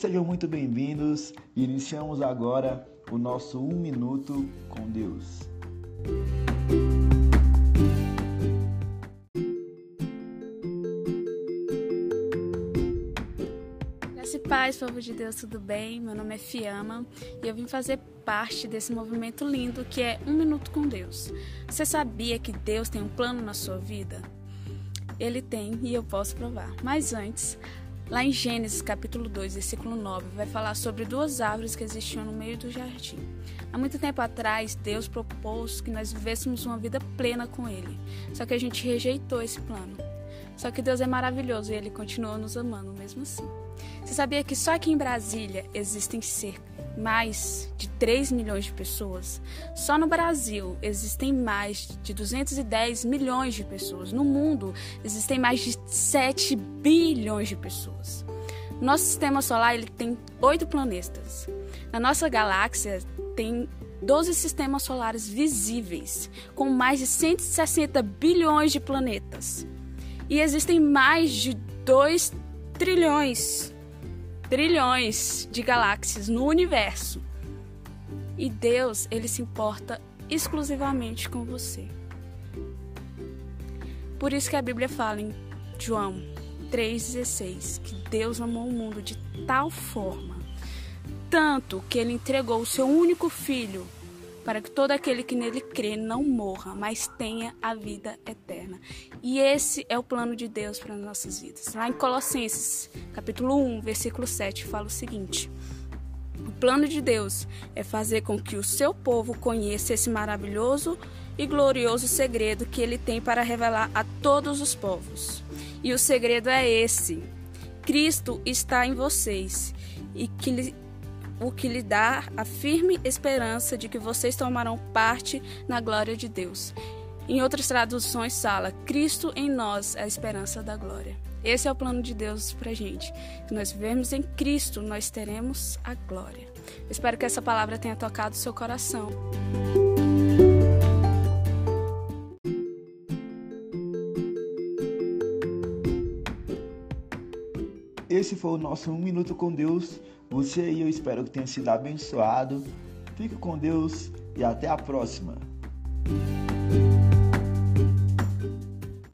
sejam muito bem-vindos. Iniciamos agora o nosso Um Minuto com Deus. Graça e paz, povo de Deus, tudo bem? Meu nome é Fiamma e eu vim fazer parte desse movimento lindo que é Um Minuto com Deus. Você sabia que Deus tem um plano na sua vida? Ele tem e eu posso provar. Mas antes, Lá em Gênesis capítulo 2, versículo 9, vai falar sobre duas árvores que existiam no meio do jardim. Há muito tempo atrás, Deus propôs que nós vivêssemos uma vida plena com Ele. Só que a gente rejeitou esse plano. Só que Deus é maravilhoso e Ele continua nos amando mesmo assim. Você sabia que só aqui em Brasília existem cerca mais de 3 milhões de pessoas? Só no Brasil existem mais de 210 milhões de pessoas. No mundo existem mais de 7 bilhões de pessoas. Nosso sistema solar ele tem oito planetas. Na nossa galáxia tem 12 sistemas solares visíveis, com mais de 160 bilhões de planetas e existem mais de 2 trilhões, trilhões de galáxias no universo. E Deus, ele se importa exclusivamente com você. Por isso que a Bíblia fala em João 3,16 que Deus amou o mundo de tal forma, tanto que ele entregou o seu único filho para que todo aquele que nele crê não morra, mas tenha a vida eterna. E esse é o plano de Deus para as nossas vidas. Lá em Colossenses, capítulo 1, versículo 7, fala o seguinte: O plano de Deus é fazer com que o seu povo conheça esse maravilhoso e glorioso segredo que ele tem para revelar a todos os povos. E o segredo é esse: Cristo está em vocês e que o que lhe dá a firme esperança de que vocês tomarão parte na glória de Deus. Em outras traduções fala: Cristo em nós é a esperança da glória. Esse é o plano de Deus pra gente. Se nós vivermos em Cristo, nós teremos a glória. espero que essa palavra tenha tocado o seu coração. Esse foi o nosso Um Minuto com Deus. Você e eu espero que tenha sido abençoado. Fique com Deus e até a próxima.